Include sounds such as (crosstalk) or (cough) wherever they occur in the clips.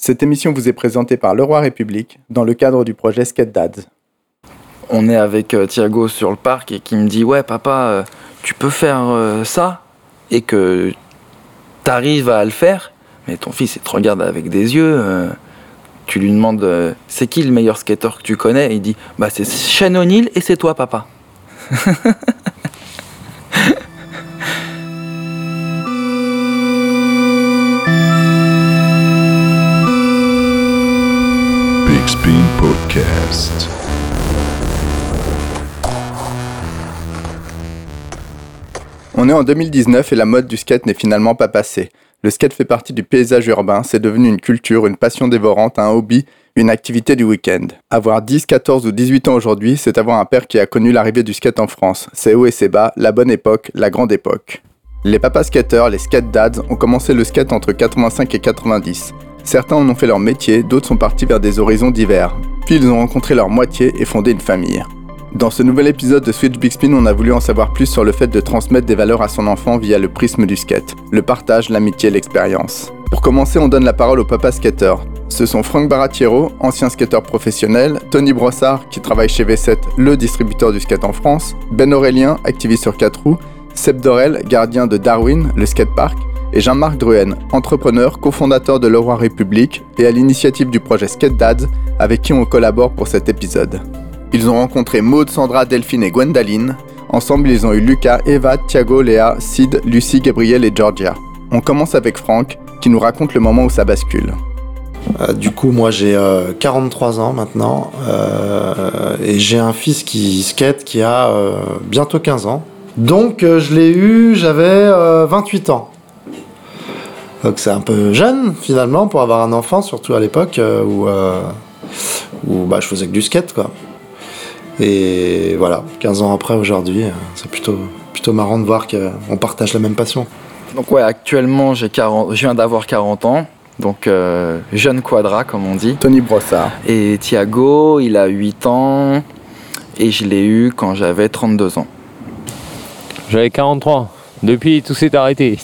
Cette émission vous est présentée par Leroy République dans le cadre du projet Skate Dads. On est avec euh, Thiago sur le parc et qui me dit Ouais, papa, euh, tu peux faire euh, ça et que t'arrives à le faire. Mais ton fils, il te regarde avec des yeux. tu lui demandes C'est qui le meilleur skater que tu connais? Et il dit Bah, c'est Shane O'Neill et c'est toi, papa. (laughs) On est en 2019 et la mode du skate n'est finalement pas passée. Le skate fait partie du paysage urbain, c'est devenu une culture, une passion dévorante, un hobby, une activité du week-end. Avoir 10, 14 ou 18 ans aujourd'hui, c'est avoir un père qui a connu l'arrivée du skate en France. C'est haut et c'est bas, la bonne époque, la grande époque. Les papas skateurs, les skate dads, ont commencé le skate entre 85 et 90. Certains en ont fait leur métier, d'autres sont partis vers des horizons divers. Ils ont rencontré leur moitié et fondé une famille. Dans ce nouvel épisode de Switch Big Spin, on a voulu en savoir plus sur le fait de transmettre des valeurs à son enfant via le prisme du skate, le partage, l'amitié, l'expérience. Pour commencer, on donne la parole au papa skater. Ce sont Franck Baratiero, ancien skateur professionnel, Tony Brossard, qui travaille chez V7, le distributeur du skate en France, Ben Aurélien, activiste sur 4 roues, Seb Dorel, gardien de Darwin, le skatepark, et Jean-Marc Druen, entrepreneur, cofondateur de Leroy République et à l'initiative du projet Skate Dads, avec qui on collabore pour cet épisode. Ils ont rencontré Maud, Sandra, Delphine et Gwendaline. Ensemble, ils ont eu Lucas, Eva, Thiago, Léa, Sid, Lucie, Gabriel et Georgia. On commence avec Franck, qui nous raconte le moment où ça bascule. Euh, du coup, moi j'ai euh, 43 ans maintenant euh, et j'ai un fils qui skate qui a euh, bientôt 15 ans. Donc euh, je l'ai eu, j'avais euh, 28 ans. Donc c'est un peu jeune finalement pour avoir un enfant, surtout à l'époque euh, où, euh, où bah, je faisais que du skate quoi. Et voilà, 15 ans après aujourd'hui, euh, c'est plutôt, plutôt marrant de voir qu'on partage la même passion. Donc, ouais, actuellement, j'ai 40, je viens d'avoir 40 ans. Donc, euh, jeune quadra, comme on dit. Tony Brossard. Et Thiago, il a 8 ans. Et je l'ai eu quand j'avais 32 ans. J'avais 43. Depuis, tout s'est arrêté.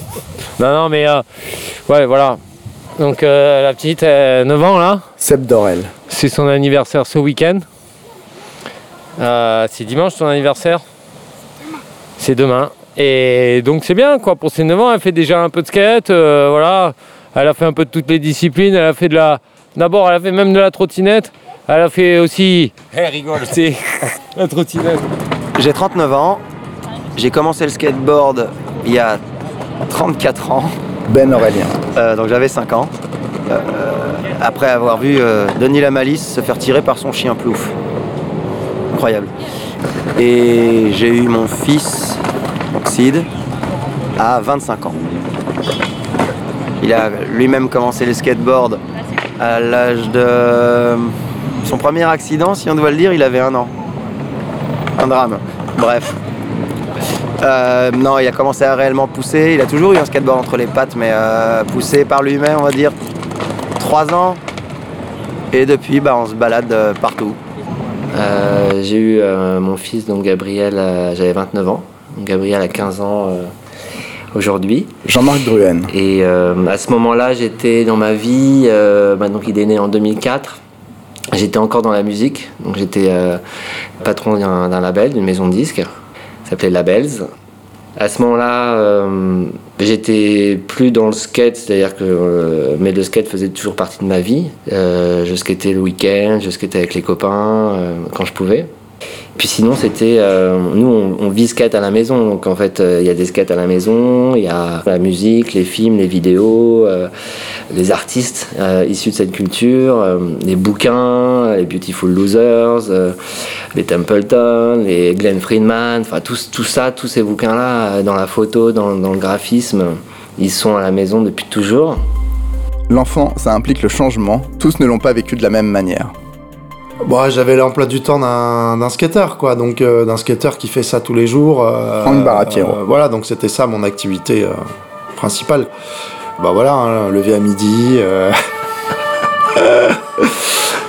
Non, non, mais euh, ouais, voilà. Donc euh, la petite, euh, 9 ans là, Seb Dorel. c'est son anniversaire ce week-end. Euh, c'est dimanche son anniversaire. C'est demain. Et donc c'est bien quoi, pour ses 9 ans, elle fait déjà un peu de skate, euh, voilà. Elle a fait un peu de toutes les disciplines, elle a fait de la. D'abord, elle a fait même de la trottinette. Elle a fait aussi. Elle rigole, c'est (laughs) la trottinette. J'ai 39 ans. J'ai commencé le skateboard il y a 34 ans, Ben Aurélien. Euh, donc j'avais 5 ans. Euh, après avoir vu euh, Denis Lamalice se faire tirer par son chien plouf. Incroyable. Et j'ai eu mon fils, donc Sid, à 25 ans. Il a lui-même commencé le skateboard à l'âge de son premier accident, si on doit le dire, il avait un an. Un drame. Bref. Euh, non, il a commencé à réellement pousser. Il a toujours eu un skateboard entre les pattes, mais euh, poussé par lui-même, on va dire 3 ans. Et depuis, bah, on se balade euh, partout. Euh, j'ai eu euh, mon fils, donc Gabriel, euh, j'avais 29 ans. Donc Gabriel a 15 ans euh, aujourd'hui. Jean-Marc Druen. Et euh, à ce moment-là, j'étais dans ma vie, euh, bah, donc il est né en 2004. J'étais encore dans la musique, donc j'étais euh, patron d'un label, d'une maison de disques, ça s'appelait Labels. À ce moment-là, euh, j'étais plus dans le skate, c'est-à-dire que euh, mais le skate faisait toujours partie de ma vie. Euh, je skatais le week-end, je skatais avec les copains euh, quand je pouvais. Puis sinon, c'était. euh, nous, on, on vit skate à la maison. Donc, en fait, euh, il y a des skates à la maison, il y a la musique, les films, les vidéos, euh, les artistes issus de cette culture, les bouquins, les Beautiful Losers, les Templeton, les Glenn Friedman, enfin, tout, ça, tous ces bouquins-là, dans la photo, dans le graphisme, ils sont à la maison depuis toujours. L'enfant, ça implique le changement. Tous ne l'ont pas vécu de la même manière. Bon, j'avais l'emploi du temps d'un skateur, quoi. Donc, euh, d'un skateur qui fait ça tous les jours. euh, Franck Baratiero. euh, voilà, donc c'était ça mon activité euh, principale. Bah voilà, hein, lever à midi. (laughs)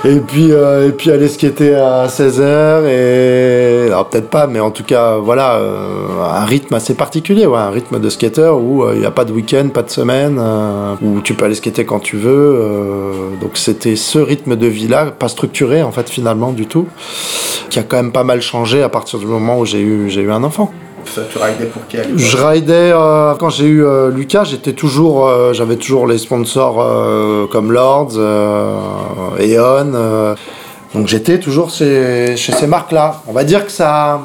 et, puis, euh, et puis aller skater à 16h. Et. Alors, peut-être pas, mais en tout cas, voilà, euh, un rythme assez particulier, un rythme de skater où euh, il n'y a pas de week-end, pas de semaine, où tu peux aller skater quand tu veux. donc c'était ce rythme de vie-là, pas structuré en fait finalement du tout, qui a quand même pas mal changé à partir du moment où j'ai eu un enfant. Tu ridais pour qui Je ridais euh, quand j'ai eu euh, Lucas, j'étais toujours, euh, j'avais toujours les sponsors euh, comme Lords, euh, Eon, euh, donc j'étais toujours chez, chez ces marques-là. On va dire que ça,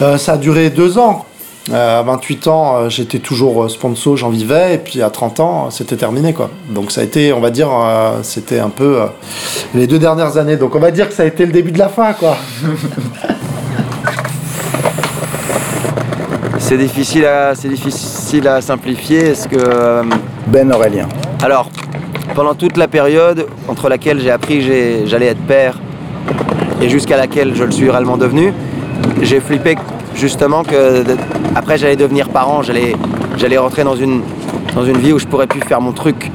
euh, ça a duré deux ans. Euh, à 28 ans, euh, j'étais toujours sponsor, j'en vivais, et puis à 30 ans, euh, c'était terminé quoi. Donc ça a été, on va dire, euh, c'était un peu euh, les deux dernières années. Donc on va dire que ça a été le début de la fin quoi. (laughs) C'est difficile à, c'est difficile à simplifier. Est-ce que euh, Ben Aurélien. Alors, pendant toute la période entre laquelle j'ai appris que j'allais être père et jusqu'à laquelle je le suis réellement devenu, j'ai flippé justement que après j'allais devenir parent, j'allais j'allais rentrer dans une dans une vie où je pourrais plus faire mon truc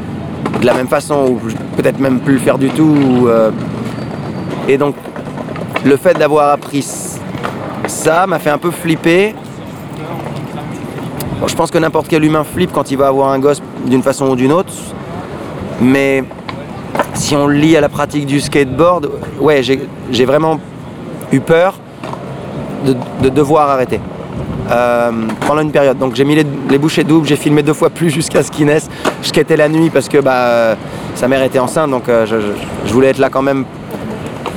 de la même façon ou peut-être même plus le faire du tout. ou, euh, et donc le fait d'avoir appris ça m'a fait un peu flipper. Je pense que n'importe quel humain flippe quand il va avoir un gosse d'une façon ou d'une autre. Mais si on le à la pratique du skateboard, ouais, j'ai vraiment eu peur de, de devoir arrêter euh, pendant une période. Donc j'ai mis les, bouchées doubles, j'ai filmé deux fois plus jusqu'à ce qu'il naisse. Je skatais la nuit parce que bah, euh, sa mère était enceinte, donc euh, je voulais être là quand même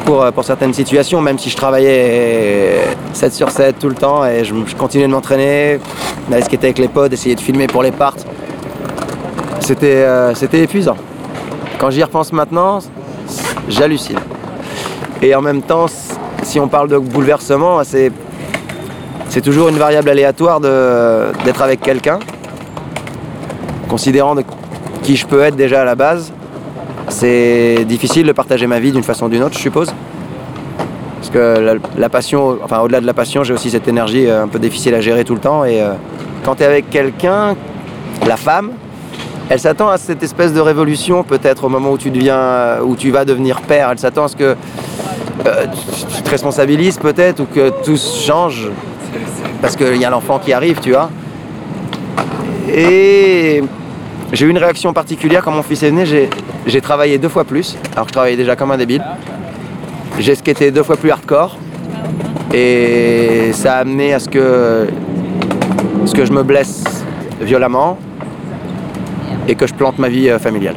pour, euh, pour certaines situations, même si je travaillais 7 sur 7 tout le temps et je, continuais de m'entraîner, d'aller skater avec les potes, essayer de filmer pour les parts. C'était euh, épuisant. Quand j'y repense maintenant, j'hallucine. Et en même temps, si on parle de bouleversement, c'est toujours une variable aléatoire d'être avec quelqu'un, considérant de qui je peux être déjà à la base. C'est difficile de partager ma vie d'une façon ou d'une autre, je suppose. Parce que la, passion, enfin au-delà de la passion, j'ai aussi cette énergie euh, un peu difficile à gérer tout le temps. Et euh, quand tu es avec quelqu'un, la femme, elle s'attend à cette espèce de révolution, peut-être au moment où tu deviens, où tu vas devenir père. Elle s'attend à ce que euh, tu, tu te responsabilises peut-être ou que tout change parce qu'il y a l'enfant qui arrive, tu vois. Et j'ai eu une réaction particulière quand mon fils est né. J'ai, travaillé deux fois plus, alors que je travaillais déjà comme un débile. J'ai skaté deux fois plus hardcore. Et ça a amené à ce que, ce que je me blesse violemment et que je plante ma vie euh, familiale.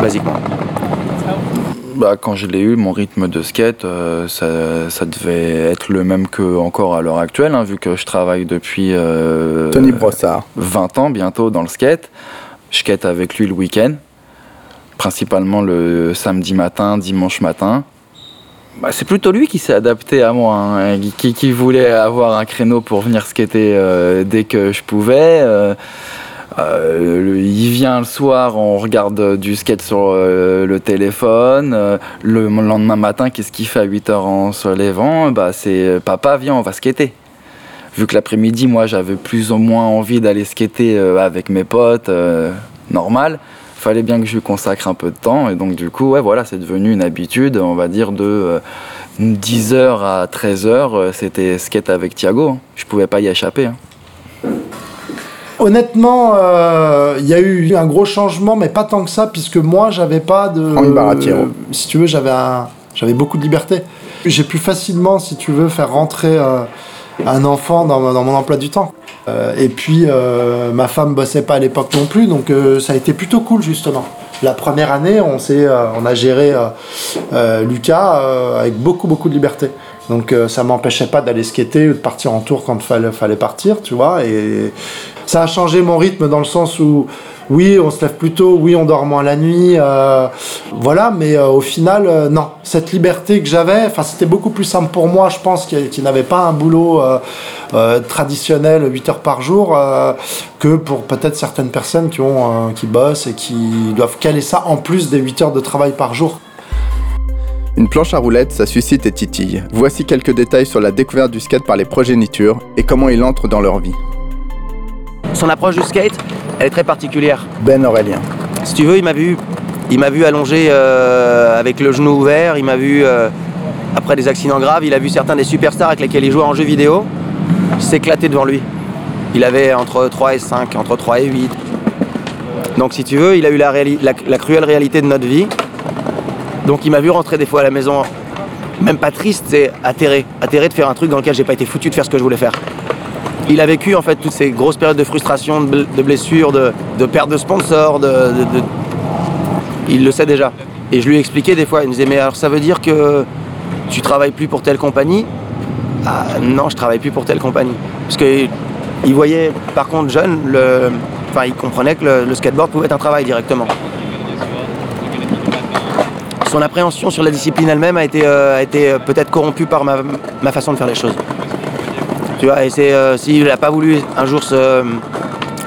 Basiquement. Bah, quand je l'ai eu, mon rythme de skate, euh, ça, ça devait être le même que encore à l'heure actuelle, hein, vu que je travaille depuis euh, Tony Brossard. 20 ans bientôt dans le skate. Je skate avec lui le week-end, principalement le samedi matin, dimanche matin. Bah, c'est plutôt lui qui s'est adapté à moi, hein, qui, qui voulait avoir un créneau pour venir skater euh, dès que je pouvais. Euh, il vient le soir, on regarde euh, du skate sur euh, le téléphone. le lendemain matin, qu'est-ce qu'il fait à 8h en se levant bah, C'est papa, viens, on va skater. Vu que l'après-midi, moi, j'avais plus ou moins envie d'aller skater avec mes potes, normal. Fallait bien que je lui consacre un peu de temps. Et donc, du coup, ouais, voilà, c'est devenu une habitude, on va dire, de euh, 10h à 13h, euh, c'était skate avec Thiago. hein. Je pouvais pas y échapper. hein. Honnêtement, euh, il y a eu un gros changement, mais pas tant que ça, puisque moi, j'avais pas de. Baratiero. si tu veux, j'avais un- j'avais beaucoup de liberté. J'ai pu facilement, si tu veux, faire rentrer euh, un enfant dans, dans mon emploi du temps. Euh, et puis, euh, ma femme bossait pas à l'époque non plus, donc euh, ça a été plutôt cool, justement. La première année, on, euh, on a géré euh, euh, Lucas euh, avec beaucoup, beaucoup de liberté. Donc euh, ça m'empêchait pas d'aller skater ou de partir en tour quand il fallait, fallait partir, tu vois. Et ça a changé mon rythme dans le sens où, oui, on se lève plus tôt, oui, on dort moins la nuit, euh, voilà, mais euh, au final, euh, non. Cette liberté que j'avais, c'était beaucoup plus simple pour moi, je pense, qui, n'avait pas un boulot traditionnel 8 heures par jour, que pour peut-être certaines personnes qui, qui bossent et qui doivent caler ça en plus des 8 heures de travail par jour. Une planche à roulettes, ça suscite et titille. Voici quelques détails sur la découverte du skate par les progénitures et comment il entre dans leur vie. Son approche du skate, elle est très particulière. Ben Aurélien. Si tu veux, il m'a vu, il m'a vu allongé euh, avec le genou ouvert. Il m'a vu euh, après des accidents graves. Il a vu certains des superstars avec lesquels il jouait en jeu vidéo s'éclater devant lui. Il avait entre 3 et 5, entre 3 et 8. Donc si tu veux, il a eu la, la cruelle réalité de notre vie. Donc il m'a vu rentrer des fois à la maison, même pas triste, c'est atterré. Atterré de faire un truc dans lequel j'ai pas été foutu de faire ce que je voulais faire. Il a vécu en fait toutes ces grosses périodes de frustration, de, bl- de blessures, de, perte de sponsors, de, Il le sait déjà. Et je lui ai expliqué des fois, il me disait mais alors ça veut dire que tu travailles plus pour telle compagnie? Ah non, je travaille plus pour telle compagnie. Parce que il voyait par contre jeune, enfin il comprenait que le, skateboard pouvait être un travail directement. Son appréhension sur la discipline elle-même a été, euh, euh, peut-être corrompue par ma façon de faire les choses. Tu vois, et c'est euh, s'il n'a pas voulu un jour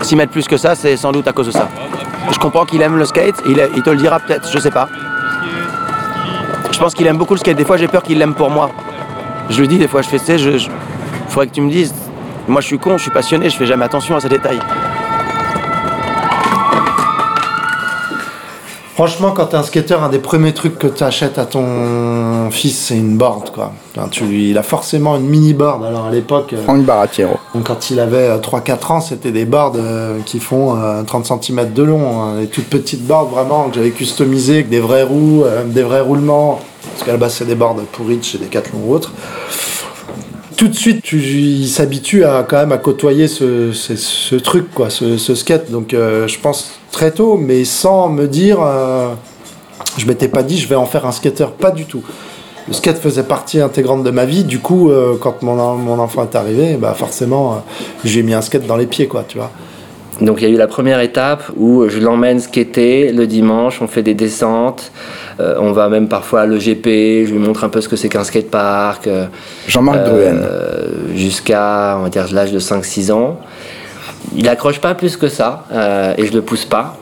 s'y mettre plus que ça, c'est sans doute à cause de ça. Je comprends qu'il aime le skate, il, il te le dira peut-être, je sais pas. Je pense qu'il aime beaucoup le skate. Des fois, j'ai peur qu'il l'aime pour moi. Je lui dis des fois, je fais, tu sais, je, je- faudrait que tu me dises. Moi, je suis con, je suis passionné, je fais jamais attention à ces détails. Franchement, quand t'es un skateur, un des premiers trucs que tu achètes à ton fils, c'est une board, quoi. Enfin, tu, il a forcément une mini board. Alors à l'époque, euh, Franck Baratiero. donc, quand il avait euh, 3-4 ans, c'était des boards euh, qui font euh, 30 cm de long. hein. des toutes petites boards vraiment que j'avais customisées avec des vrais roues, euh, des vrais roulements. Parce qu'à la base, c'est des boards pourris chez Decathlon ou autres. Tout de suite, tu, il s'habitue à quand même à côtoyer ce, truc, quoi, ce, skate. Donc, euh, je pense très tôt, mais sans me dire, euh, je m'étais pas dit, je vais en faire un skateur, pas du tout. Le skate faisait partie intégrante de ma vie. Du coup, euh, quand mon, en- mon enfant est arrivé, bah forcément, euh, j'ai mis un skate dans les pieds. Donc il y a eu la première étape où je l'emmène skater le dimanche, on fait des descentes, euh, on va même parfois à l'EGP, je lui montre un peu ce que c'est qu'un skatepark, euh, Jean-Marc euh, jusqu'à on va dire l'âge de 5-6 ans. Il accroche pas plus que ça euh, et je le pousse pas.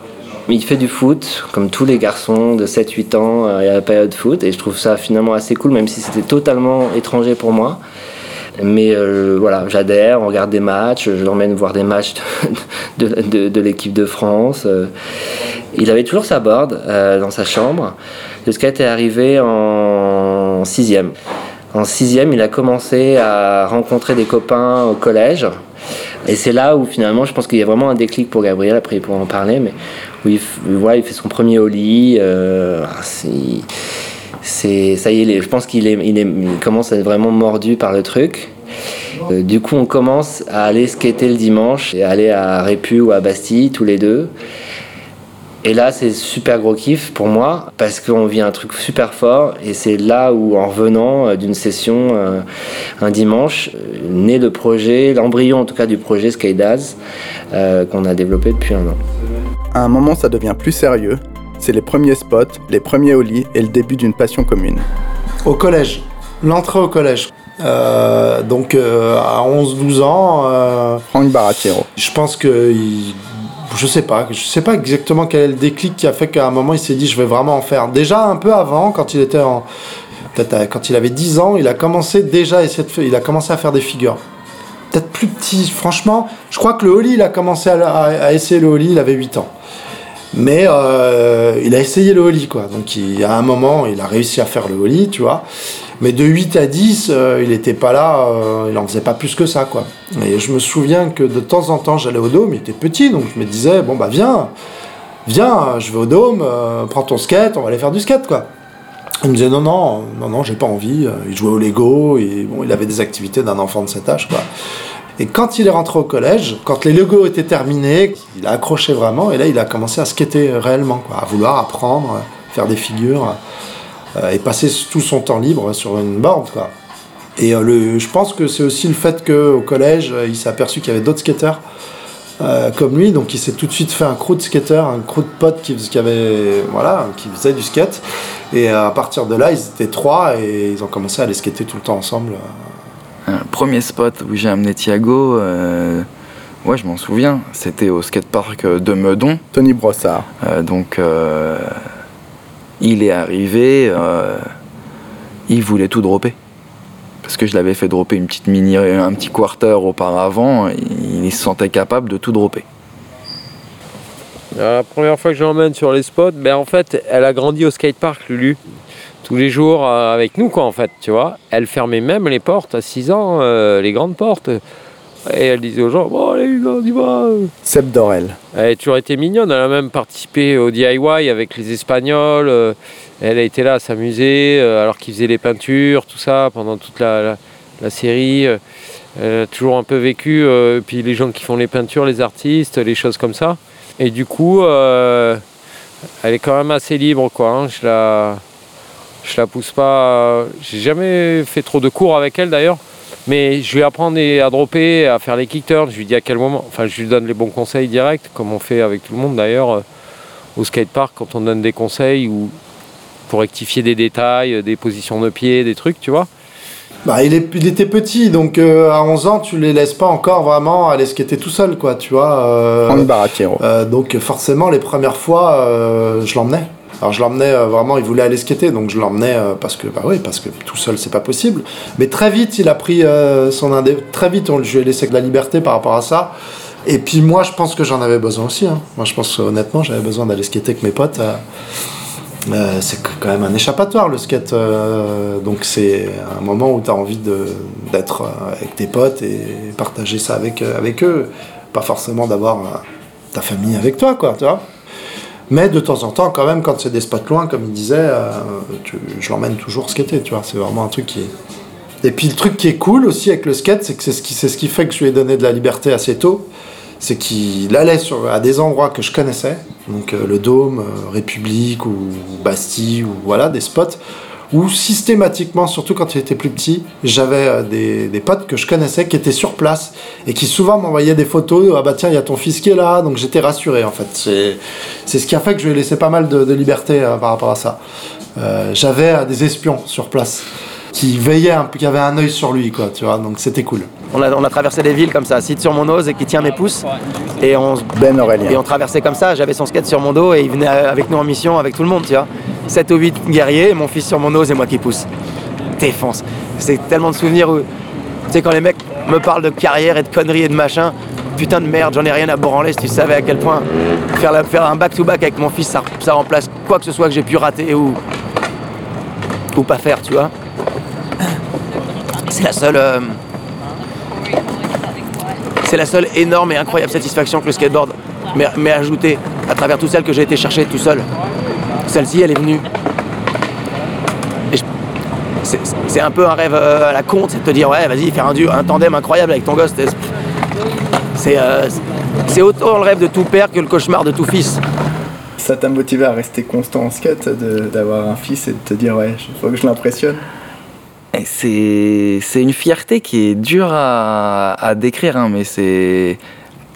Mais il fait du foot, comme tous les garçons de 7-8 ans euh, à la période foot, et je trouve ça finalement assez cool, même si c'était totalement étranger pour moi. Mais euh, voilà, j'adhère, on regarde des matchs, je l'emmène voir des matchs (laughs) de, de- l'équipe de France. euh. Il avait toujours sa board euh, dans sa chambre. Le skate est arrivé en sixième. En sixième, il a commencé à rencontrer des copains au collège. Et c'est là où finalement, je pense qu'il y a vraiment un déclic pour Gabriel, après il pourra en parler, mais où il, voilà, il fait son premier ollie. euh, ah, c'est- ça y est, je pense qu'il est, il est, commence à être vraiment mordu par le truc. Euh, du coup, on commence à aller skater le dimanche et aller à Répu ou à Bastille tous les deux. Et là, c'est super gros kiff pour moi parce qu'on vit un truc super fort et c'est là où, en revenant euh, d'une session euh, un dimanche, naît le projet, l'embryon en tout cas du projet Skydaz qu'on a développé depuis un an. À un moment, ça devient plus sérieux. C'est les premiers spots, les premiers ollies et le début d'une passion commune. Au collège, l'entrée au collège. Euh, donc euh, à 11-12 ans, euh, Franck Baratiero. je pense que il- je sais pas, je sais pas exactement quel est le déclic qui a fait qu'à un moment il s'est dit je vais vraiment en faire. Déjà un peu avant, quand il était en quand il avait 10 ans, il a commencé déjà à essayer de faire- il a commencé à faire des figures. Peut-être plus petit, franchement, je crois que le holly, il a commencé à, à- à essayer le holly, il avait 8 ans. Mais euh, il a essayé le holly, quoi. Donc, à un moment, il a réussi à faire le holly, tu vois. Mais de 8 à 10, euh, il n'était pas là, euh, il en faisait pas plus que ça, quoi. Et je me souviens que de temps en temps, j'allais au dôme, il était petit, donc je me disais, bon, bah, viens, viens, je vais au dôme, prends ton skate, on va aller faire du skate, quoi. Il me disait, non, non, non, non, j'ai pas envie. Il jouait au Lego, et il avait des activités d'un enfant de cet âge, quoi. Et quand il est rentré au collège, quand les Lego étaient terminés, il a accroché vraiment, et là, il a commencé à skater réellement, quoi, à vouloir apprendre, faire des figures, euh, et passer tout son temps libre sur une quoi. Et euh, le, je pense que c'est aussi le fait qu'au collège, euh, il s'est aperçu qu'il y avait d'autres skateurs comme lui, donc il s'est tout de suite fait un crew de skater, un crew de potes qui, qui voilà, qui faisait du skate. Et à partir de là, ils étaient trois et ils ont commencé à aller skater tout le temps ensemble. Un premier spot où j'ai amené Thiago, euh, ouais, je m'en souviens, c'était au skatepark de Meudon. Tony Brossard. Euh, donc, euh, il est arrivé, euh, il voulait tout dropper. Parce que je l'avais fait dropper une petite mini, un petit quarter auparavant, il, il se sentait capable de tout dropper. La première fois que je l'emmène sur les spots, ben en fait, elle a grandi au skatepark, Lulu. Tous les jours euh, avec nous, quoi, en fait, tu vois. Elle fermait même les portes à 6 ans, euh, les grandes portes. Et elle disait aux gens, bon allez, on y va. Seb Dorel. Elle a toujours été mignonne, elle a même participé au DIY avec les Espagnols. euh, Elle a été là à s'amuser alors qu'ils faisaient les peintures, tout ça, pendant toute la, la- la série. Elle a toujours un peu vécu, puis les gens qui font les peintures, les artistes, les choses comme ça. Et du coup, euh, elle est quand même assez libre, quoi. hein. Je la, je la pousse pas. J'ai jamais fait trop de cours avec elle d'ailleurs. Mais je lui apprends à dropper, à faire les kick turns. Je lui dis à quel moment. Enfin, je lui donne les bons conseils directs, comme on fait avec tout le monde d'ailleurs euh, au skatepark quand on donne des conseils ou pour rectifier des détails, euh, des positions de pied, des trucs, tu vois. Bah, il, est, il était petit, donc euh, à 11 ans, tu les laisses pas encore vraiment aller skater tout seul, quoi, tu vois. euh, euh, donc forcément, les premières fois, euh, je l'emmenais. Alors je l'emmenais euh, vraiment, il voulait aller skater, donc je l'emmenais euh, parce que bah oui, parce que tout seul c'est pas possible. Mais très vite, il a pris euh, son indé. Très vite, on, lui ai laissé de la liberté par rapport à ça. Et puis moi, je pense que j'en avais besoin aussi. hein. Moi, je pense honnêtement, j'avais besoin d'aller skater avec mes potes. c'est quand même un échappatoire le skate, donc c'est un moment où tu as envie d'être avec tes potes et partager ça avec, avec eux, pas forcément d'avoir ta famille avec toi, quoi, tu vois. Mais de temps en temps, quand même, quand c'est des spots loin, comme il disait, euh, je l'emmène toujours skater, tu vois. C'est vraiment un truc qui est. Et puis le truc qui est cool aussi avec le skate, c'est que c'est ce, qui, c'est ce qui fait que je lui ai donné de la liberté assez tôt. C'est qu'il allait sur, à des endroits que je connaissais, donc euh, le Dôme, euh, République ou Bastille, ou voilà, des spots, où systématiquement, surtout quand il était plus petit, j'avais euh, des, des potes que je connaissais qui étaient sur place et qui souvent m'envoyaient des photos. Ah bah tiens, il y a ton fils qui est là, donc j'étais rassuré en fait. C'est, c'est ce qui a fait que je lui ai laissé pas mal de, de liberté euh, par rapport à ça. Euh, j'avais euh, des espions sur place qui veillaient, un peu, qui avaient un œil sur lui, quoi, tu vois, donc c'était cool. On a, on a traversé des villes comme ça, site sur mon nose et qui tient mes pouces. Et on, se- Ben Aurélien. et on traversait comme ça, j'avais son skate sur mon dos et il venait avec nous en mission avec tout le monde, tu vois. 7 ou 8 guerriers, mon fils sur mon nose et moi qui pousse. Défense. C'est tellement de souvenirs où, tu sais, quand les mecs me parlent de carrière et de conneries et de machin, putain de merde, j'en ai rien à branler si tu savais à quel point faire, un back-to-back avec mon fils, ça, ça remplace quoi que ce soit que j'ai pu rater ou, ou pas faire, tu vois. C'est la seule. euh, c'est la seule énorme et incroyable satisfaction que le skateboard m'ait ajoutée à travers tout celle que j'ai été chercher tout seul. Celle-ci, elle est venue. Je- c'est- un peu un rêve euh, à la con, c'est de te dire ouais, vas-y, faire un, duo, un tandem incroyable avec ton gosse. C'est- euh, c'est autant le rêve de tout père que le cauchemar de tout fils. Ça t'a motivé à rester constant en skate, d'avoir un fils et de te dire ouais, il faut que je l'impressionne? C'est une fierté qui est dure à, à décrire, hein, mais c'est.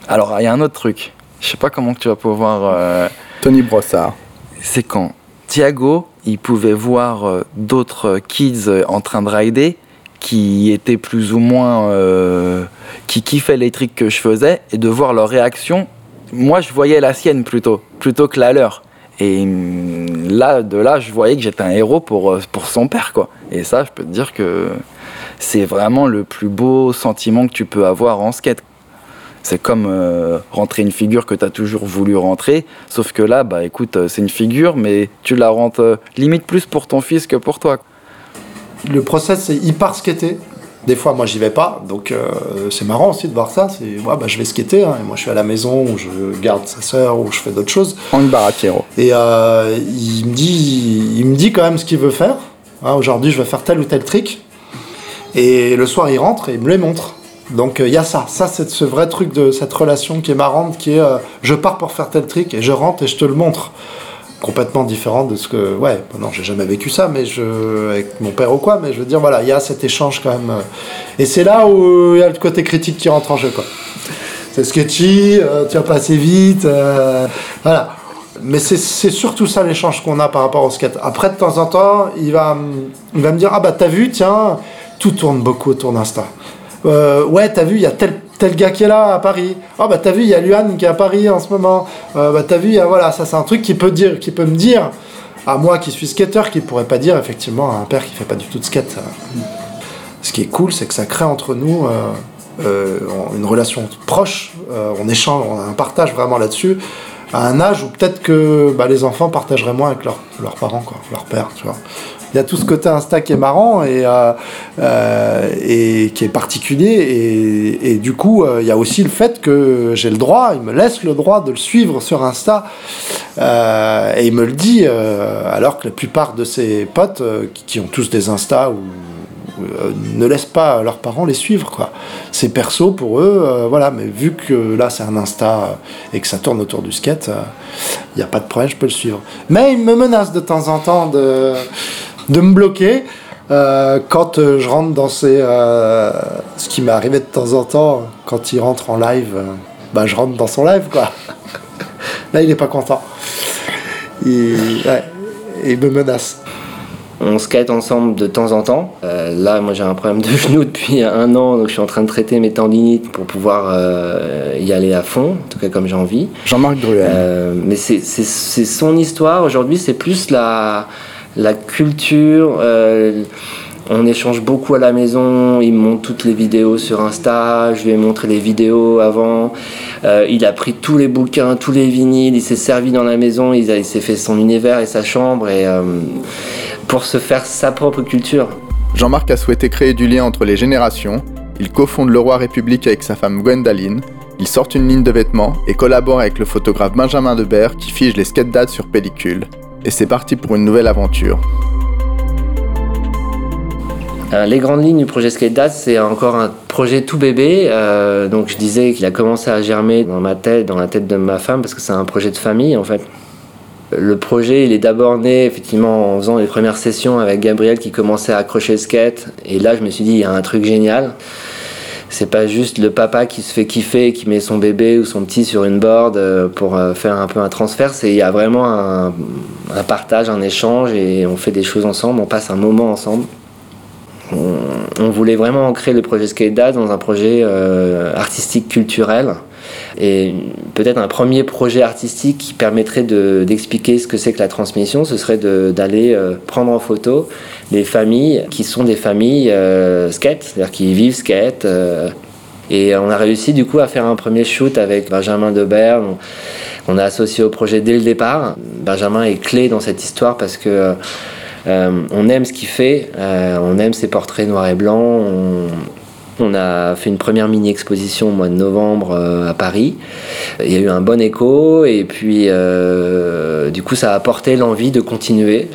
Alors, il y a un autre truc. Je sais pas comment que tu vas pouvoir. euh, Tony Brossard. C'est quand Thiago, il pouvait voir euh, d'autres kids euh, en train de rider qui étaient plus ou moins. euh, qui kiffaient les tricks que je faisais et de voir leur réaction. Moi, je voyais la sienne plutôt, plutôt que la leur. Et hum, là, de là, je voyais que j'étais un héros pour, pour son père, quoi. Et ça, je peux te dire que c'est vraiment le plus beau sentiment que tu peux avoir en skate. C'est comme euh, rentrer une figure que tu as toujours voulu rentrer, sauf que là, bah écoute, euh, c'est une figure, mais tu la rentres euh, limite plus pour ton fils que pour toi. Le process, c'est il part skater. Des fois, moi, j'y vais pas, donc euh, c'est marrant aussi de voir ça. C'est, ouais, bah, je vais skater, hein, et moi, je suis à la maison, ou je garde sa sœur, ou je fais d'autres choses. Franck Baratiero. Et il, me dit, il me dit quand même ce qu'il veut faire. Hein, Aujourd'hui, je vais faire tel ou tel trick. Et le soir, il rentre et il me les montre. Donc euh, il y a ça. Ça, c'est ce vrai truc de cette relation qui est marrante, qui est euh, je pars pour faire tel trick et je rentre et je te le montre. Complètement différent de ce que. Ouais, non, j'ai jamais vécu ça, mais je. avec mon père ou quoi, mais je veux dire, voilà, il y a cet échange quand même. euh. Et c'est là où il y a le côté critique qui rentre en jeu, quoi. C'est sketchy, euh, tu vas pas assez vite, euh, voilà. Mais c'est surtout ça l'échange qu'on a par rapport au skate. Après, de temps en temps, il va, il va me dire Ah bah t'as vu, tiens, tout tourne beaucoup autour d'Insta. Euh, ouais, t'as vu, il y a tel, tel gars qui est là à Paris. Ah bah t'as vu, il y a Luan qui est à Paris en ce moment. Euh, bah t'as vu, voilà, ça c'est un truc qui peut, dire, qui peut me dire, à moi qui suis skater, qui pourrait pas dire effectivement à un père qui fait pas du tout de skate. Ce qui est cool, c'est que ça crée entre nous euh, une relation proche. on échange, on a un partage vraiment là-dessus. À un âge où peut-être que bah, les enfants partageraient moins avec leurs leurs parents, quoi, leur père, tu vois. Il y a tout ce côté Insta qui est marrant et, euh, euh, et qui est particulier. Et, et du coup, euh, il y a aussi le fait que j'ai le droit, il me laisse le droit de le suivre sur Insta. Et il me le dit, alors que la plupart de ses potes, qui, ont tous des Insta euh, ne laissent pas leurs parents les suivre quoi. C'est perso pour eux, euh, voilà. Mais vu que là c'est un Insta euh, et que ça tourne autour du skate, il n'y a pas de problème, je peux le suivre. Mais il me menace de temps en temps de me bloquer quand je rentre dans euh, ce qui m'est arrivé de temps en temps quand il rentre en live, bah je rentre dans son live quoi. (laughs) Là il est pas content. Il, il me menace. On skate ensemble de temps en temps. Euh, là, moi, j'ai un problème de (laughs) genou depuis un an, donc je suis en train de traiter mes tendinites pour pouvoir euh, y aller à fond, en tout cas comme j'ai envie. Jean-Marc Druel. Euh, mais c'est son histoire. Aujourd'hui, c'est plus la, la culture. on échange beaucoup à la maison. Il me montre toutes les vidéos sur Insta. Je lui ai montré les vidéos avant. Il a pris tous les bouquins, tous les vinyles. Il s'est servi dans la maison. Il, il s'est fait son univers et sa chambre et pour se faire sa propre culture. Jean-Marc a souhaité créer du lien entre les générations. Il cofonde Le Roi République avec sa femme Gwendaline. Ils sortent une ligne de vêtements et collaborent avec le photographe Benjamin Debert qui fige les skate dads sur pellicule. Et c'est parti pour une nouvelle aventure. Euh, les grandes lignes du projet Skate Dad, c'est encore un projet tout bébé. Euh, donc je disais qu'il a commencé à germer dans ma tête, dans la tête de ma femme, parce que c'est un projet de famille en fait. Le projet, il est d'abord né effectivement en faisant les premières sessions avec Gabriel qui commençait à accrocher le skate. Et là, je me suis dit, il y a un truc génial. C'est pas juste le papa qui se fait kiffer, et qui met son bébé ou son petit sur une board euh, pour euh, faire un peu un transfert. C'est il y a vraiment un, un partage, un échange et on fait des choses ensemble, on passe un moment ensemble. On, on voulait vraiment ancrer le projet Skate dans un projet euh, artistique culturel et peut-être un premier projet artistique qui permettrait de- d'expliquer ce que c'est que la transmission, ce serait d'aller euh, prendre en photo des familles qui sont des familles euh, skate, c'est-à-dire qui vivent skate. euh, et on a réussi du coup à faire un premier shoot avec Benjamin Debert, on- qu'on a associé au projet dès le départ. Benjamin est clé dans cette histoire parce que euh, on aime ce qu'il fait, euh, on aime ses portraits noirs et blancs. On, a fait une première mini-exposition au mois de novembre euh, à Paris. Il y a eu un bon écho et puis du coup ça a apporté l'envie de continuer,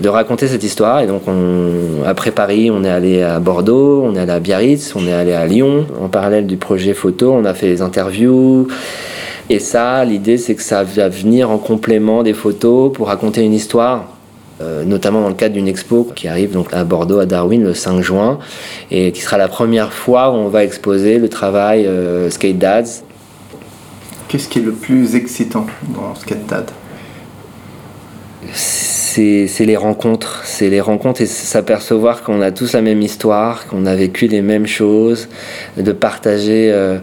de raconter cette histoire. Et donc on, après Paris, on est allé à Bordeaux, on est allé à Biarritz, on est allé à Lyon. En parallèle du projet photo, on a fait des interviews. Et ça, l'idée c'est que ça va venir en complément des photos pour raconter une histoire. Euh, notamment dans le cadre d'une expo qui arrive donc à Bordeaux, à Darwin, le 5 juin, et qui sera la première fois où on va exposer le travail euh, Skate Dads. Qu'est-ce qui est le plus excitant dans Skate Dad C'est les rencontres, c'est les rencontres et s'apercevoir qu'on a tous la même histoire, qu'on a vécu les mêmes choses, de partager euh,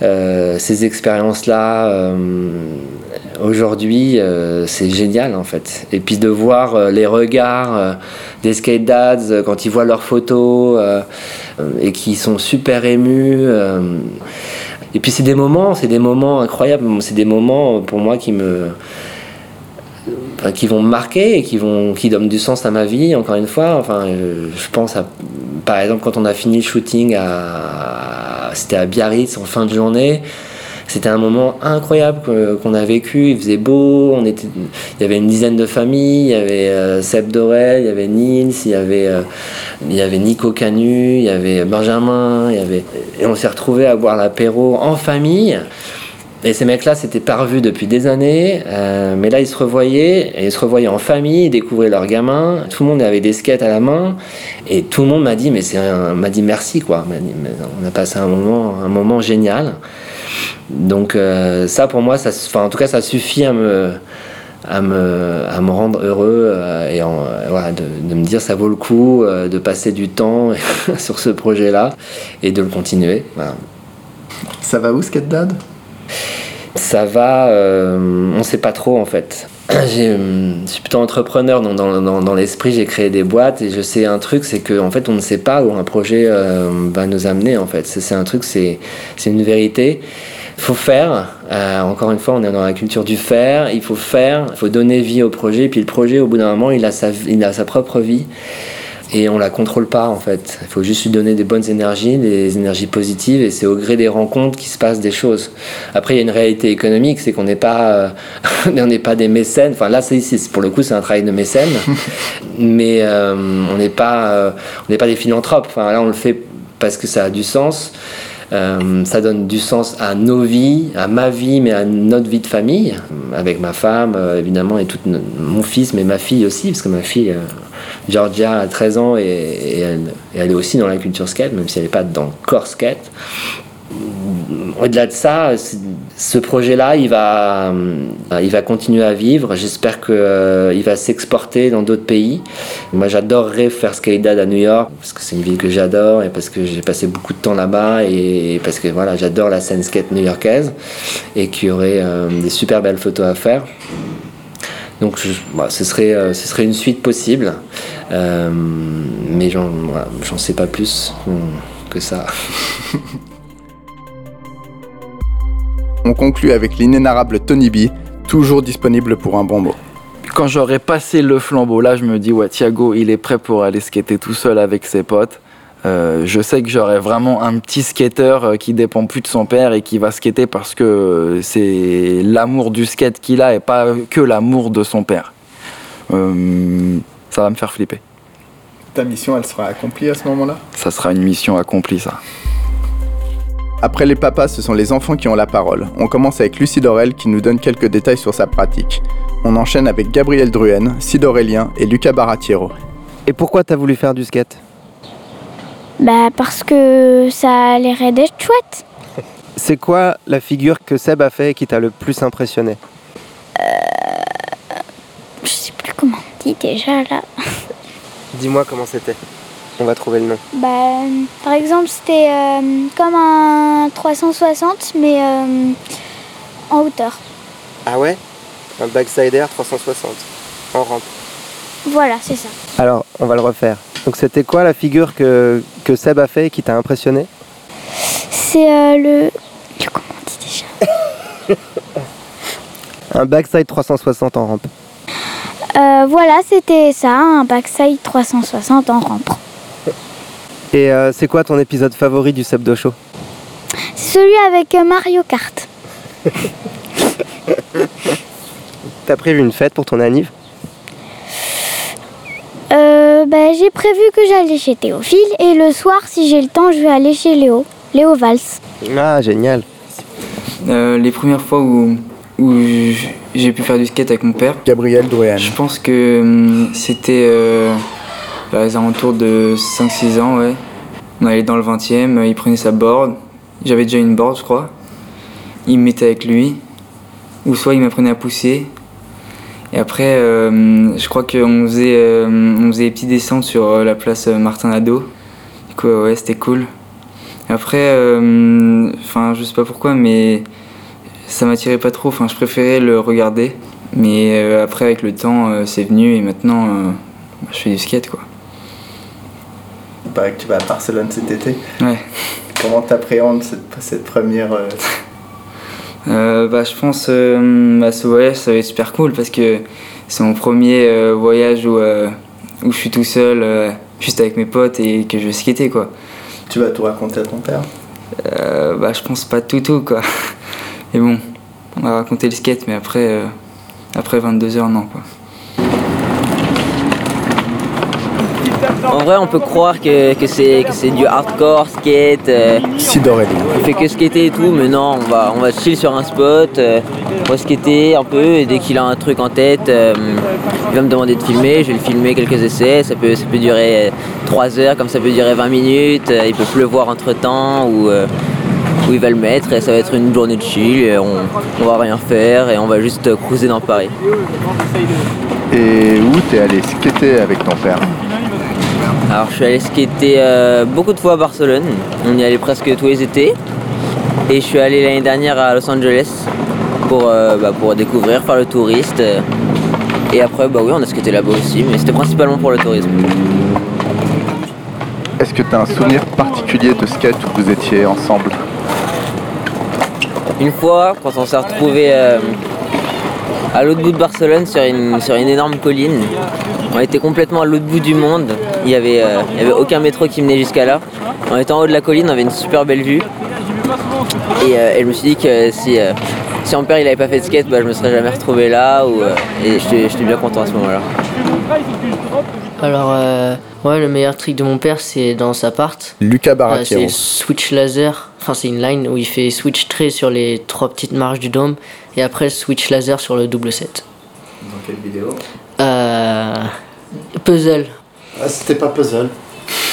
ces expériences-là. euh, Aujourd'hui, euh, c'est génial en fait. Et puis de voir euh, les regards euh, des skate dads euh, quand ils voient leurs photos euh, euh, et qui sont super émus. euh. Et puis c'est des moments, c'est des moments incroyables. C'est des moments pour moi qui me qui vont marquer et qui vont qui donnent du sens à ma vie encore une fois. Enfin euh, je pense à par exemple quand on a fini le shooting à c'était à Biarritz en fin de journée c'était un moment incroyable qu'on a vécu. Il faisait beau on était il y avait une dizaine de familles il y avait euh, Seb Dorel il y avait Nils il y avait euh, il y avait Nico Canu il y avait Benjamin il y avait et on s'est retrouvés à boire l'apéro en famille et ces mecs-là, c'était pas revus depuis des années, euh, mais là, ils se revoyaient, et ils se revoyaient en famille, ils découvraient leurs gamins, tout le monde avait des skates à la main, et tout le monde m'a dit, mais c'est m'a dit merci, quoi. On a passé un moment, un moment génial. Donc, euh, ça, pour moi, ça, en tout cas, ça suffit à me, à me, à me rendre heureux, euh, et de, me dire, ça vaut le coup de passer du temps (laughs) sur ce projet-là, et de le continuer. Ça va où Skate Dad? Ça va, euh, on sait pas trop en fait. (clears throat) Euh, je suis plutôt entrepreneur, donc dans, l'esprit j'ai créé des boîtes et je sais un truc, c'est qu'en en fait on ne sait pas où un projet euh, va nous amener en fait. C'est, un truc, c'est, une vérité. Il faut faire. Euh, encore une fois, on est dans la culture du faire. Il faut faire. Il faut donner vie au projet. Puis le projet, au bout d'un moment, il a sa propre vie. Et on la contrôle pas en fait. Il faut juste lui donner des bonnes énergies, des énergies positives, et c'est au gré des rencontres qu'il se passe des choses. Après, il y a une réalité économique, c'est qu'on n'est pas, euh, (laughs) on n'est pas des mécènes. Enfin là, c'est pour le coup, c'est un travail de mécène, (laughs) mais euh, on n'est pas, euh, on n'est pas des philanthropes. Enfin là, on le fait parce que ça a du sens. Euh, ça donne du sens à nos vies, à ma vie, mais à notre vie de famille, avec ma femme, euh, évidemment, et tout mon fils, mais ma fille aussi, parce que ma fille, euh, Georgia, a 13 ans, et, elle, et elle est aussi dans la culture skate, même si elle n'est pas dans le corps skate. Au-delà de ça, ce projet-là, il va, euh, il va continuer à vivre. J'espère qu'il euh, va s'exporter dans d'autres pays. Moi, j'adorerais faire Skydad à New York parce que c'est une ville que j'adore et parce que j'ai passé beaucoup de temps là-bas et parce que voilà, j'adore la scène skate new-yorkaise et qu'il y aurait euh, des super belles photos à faire. Donc, bah, ce, serait, ce serait une suite possible, mais j'en voilà, sais pas plus que ça. (laughs) On conclut avec l'inénarrable Tony B, toujours disponible pour un bon mot. Quand j'aurais passé le flambeau, là je me dis, ouais, Thiago, il est prêt pour aller skater tout seul avec ses potes. Euh, je sais que j'aurai vraiment un petit skater euh, qui dépend plus de son père et qui va skater parce que c'est l'amour du skate qu'il a et pas que l'amour de son père. Euh, ça va me faire flipper. Ta mission, elle sera accomplie à ce moment-là? Ça sera une mission accomplie, ça. Après les papas, ce sont les enfants qui ont la parole. On commence avec Lucie Dorel qui nous donne quelques détails sur sa pratique. On enchaîne avec Gabriel Druen, Sid Aurélien et Lucas Baratiero. Et pourquoi t'as voulu faire du skate? Bah parce que ça a l'air d'être chouette. (laughs) C'est quoi la figure que Seb a fait qui t'a le plus impressionné? Euh... Je sais plus comment on dit déjà là. Dis-moi comment c'était on va trouver le nom bah, Par exemple, c'était euh, comme un 360, mais euh, en hauteur. Ah ouais? Un backside air 360, en rampe. Voilà, c'est ça. Alors, on va le refaire. Donc, c'était quoi la figure que, que Seb a fait et qui t'a impressionné? C'est euh, le... Comment on dit déjà? Un backside 360 en rampe. voilà, c'était ça, un backside 360 en rampe. Et euh, c'est quoi ton épisode favori du Sebdo Show Celui avec euh, Mario Kart. (laughs) T'as prévu une fête pour ton anniv? Euh, bah, J'ai prévu que j'allais chez Théophile et le soir, si j'ai le temps, je vais aller chez Léo, Léo Valls. Ah, génial. les premières fois où, où j'ai pu faire du skate avec mon père, Gabriel Drouet. Je pense que hum, c'était bah, aux alentours de 5-6 ans, ouais. On allait dans le 20e, il prenait sa board. J'avais déjà une board, je crois. Il me mettait avec lui. Ou soit il m'apprenait à pousser. Et après, euh, je crois qu'on faisait, euh, on faisait des petits descentes sur euh, la place Martin Lado. Du coup, ouais, c'était cool. Après, enfin, je sais pas pourquoi, mais ça m'attirait pas trop. Enfin, je préférais le regarder. Mais après, avec le temps, c'est venu et maintenant, je fais du skate, quoi paraît que tu vas à Barcelone cet été. Ouais. Comment t'appréhendes cette, cette première. Euh, euh, bah, je pense euh, bah, ce voyage ça va être super cool parce que c'est mon premier voyage où, où je suis tout seul, juste avec mes potes et que je vais skater quoi. Tu vas tout raconter à ton père? Bah, Je pense pas tout tout quoi. (laughs) Mais bon, on va raconter le skate mais après, après 22 heures non quoi. En vrai, on peut croire que, que c'est du hardcore, skate. Euh, si On fait que skater et tout, mais non, on va, on va chill sur un spot, euh, on va skater un peu, et dès qu'il a un truc en tête, euh, il va me demander de filmer, je vais le filmer quelques essais, ça peut, ça peut durer 3 heures, comme ça peut durer 20 minutes, il peut pleuvoir entre temps, ou, où il va le mettre, et ça va être une journée de chill, et on, on va rien faire, et on va juste cruiser dans Paris. Et où t'es allé skater avec ton père? Alors je suis allé skater euh, beaucoup de fois à Barcelone, on y allait presque tous les étés. Et je suis allé l'année dernière à Los Angeles pour, euh, bah, pour découvrir, faire le touriste. Et après, bah oui, on a skaté là-bas aussi, mais c'était principalement pour le tourisme. Est-ce que tu as un souvenir particulier de skate où vous étiez ensemble? Une fois, quand on s'est retrouvé à l'autre bout de Barcelone sur une, sur une énorme colline, on était complètement à l'autre bout du monde. Il n'y avait, euh, avait aucun métro qui menait jusqu'à là. On était en haut de la colline, on avait une super belle vue. Et, euh, je me suis dit que si, euh, si mon père il avait pas fait de skate, bah, je me serais jamais retrouvé là. Et j'étais bien content à ce moment-là. Alors, euh, ouais, le meilleur trick de mon père, c'est dans sa part. Lucas Euh, Baratiero. c'est switch laser. Enfin, c'est une line où il fait switch trait sur les trois petites marches du dôme et après switch laser sur le double set. Dans quelle vidéo Euh, puzzle. Ah, c'était pas puzzle.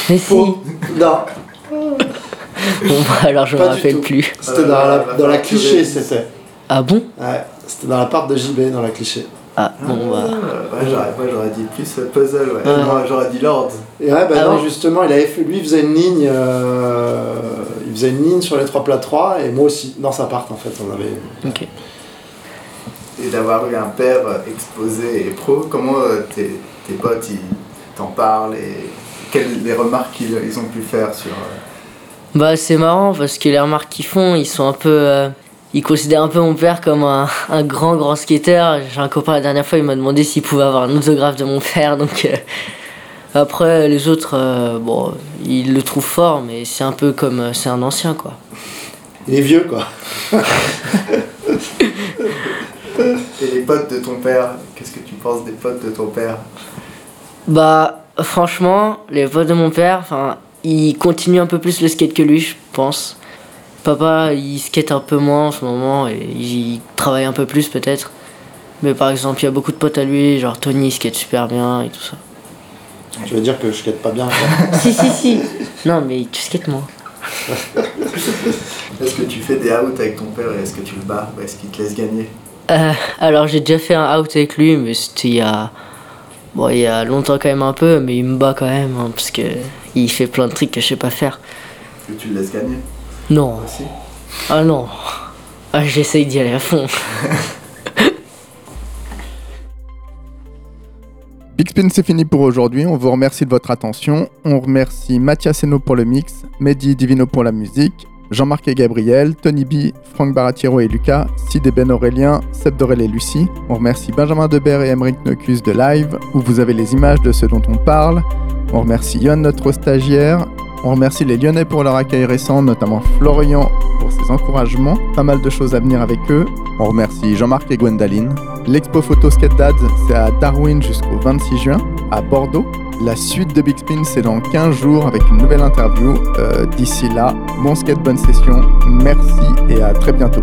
Mais si. Non, (laughs) Bon, bah, alors je me rappelle tout. plus. c'était dans la, dans la cliché, c'était. Ah bon? Ouais, c'était dans la part de JB, dans la cliché. Ah, bon, bah. Ouais, j'aurais, moi j'aurais dit plus puzzle, ouais. Ouais. Non, j'aurais dit Lord. Et ouais, bah Ah non, ouais. justement, il avait fait, lui, il faisait une ligne, euh, il faisait une ligne sur les trois plats 3 et moi aussi, dans sa part en fait, on avait. Ok. Et d'avoir eu un père euh, exposé et pro, comment euh, tes, tes potes ils t'en parlent et quelles les remarques qu'ils ils ont pu faire sur. euh, Bah, c'est marrant parce que les remarques qu'ils font, ils sont un peu. Ils considèrent un peu mon père comme un, un grand, grand skater. J'ai un copain la dernière fois, il m'a demandé s'il pouvait avoir un autographe de mon père. (laughs) Donc, euh, après, les autres, euh, bon, ils le trouvent fort, mais c'est un peu comme. euh, c'est un ancien, quoi. Il est vieux quoi. (laughs) Et les potes de ton père, qu'est-ce que tu penses des potes de ton père? Bah, franchement, les potes de mon père, enfin, ils continuent un peu plus le skate que lui, je pense. Papa, il skate un peu moins en ce moment et il travaille un peu plus peut-être. Mais par exemple, il y a beaucoup de potes à lui, genre Tony, il skate super bien et tout ça. Tu veux dire que je skate pas bien (laughs) si, si, si. Non, mais tu skates moins. (laughs) Est-ce que tu fais des outs avec ton père et est-ce que tu le bats ou est-ce qu'il te laisse gagner Euh, alors, j'ai déjà fait un out avec lui, mais c'était il y a. Bon, il y a longtemps quand même un peu, mais il me bat quand même, hein, parce que il fait plein de trucs que je sais pas faire. Est-ce que tu le laisses gagner Non. aussi Ah non. Ah, j'essaye d'y aller à fond. (laughs) Big Spin, c'est fini pour aujourd'hui. On vous remercie de votre attention. On remercie Mathias Eno pour le mix, Mehdi Divino pour la musique, Jean-Marc et Gabriel, Tony B, Franck Baratiero et Lucas, Sid et Ben Aurélien, Seb Dorel et Lucie. On remercie Benjamin Debert et Emeric Nocus de Live, où vous avez les images de ce dont on parle. On remercie Yon, notre stagiaire. On remercie les Lyonnais pour leur accueil récent, notamment Florian pour ses encouragements. Pas mal de choses à venir avec eux. On remercie Jean-Marc et Gwendaline. L'expo photo Skate Dads, c'est à Darwin jusqu'au 26 juin, à Bordeaux. La suite de Big Spin, c'est dans 15 jours avec une nouvelle interview. Euh, D'ici là, bon skate, bonne session. Merci et à très bientôt.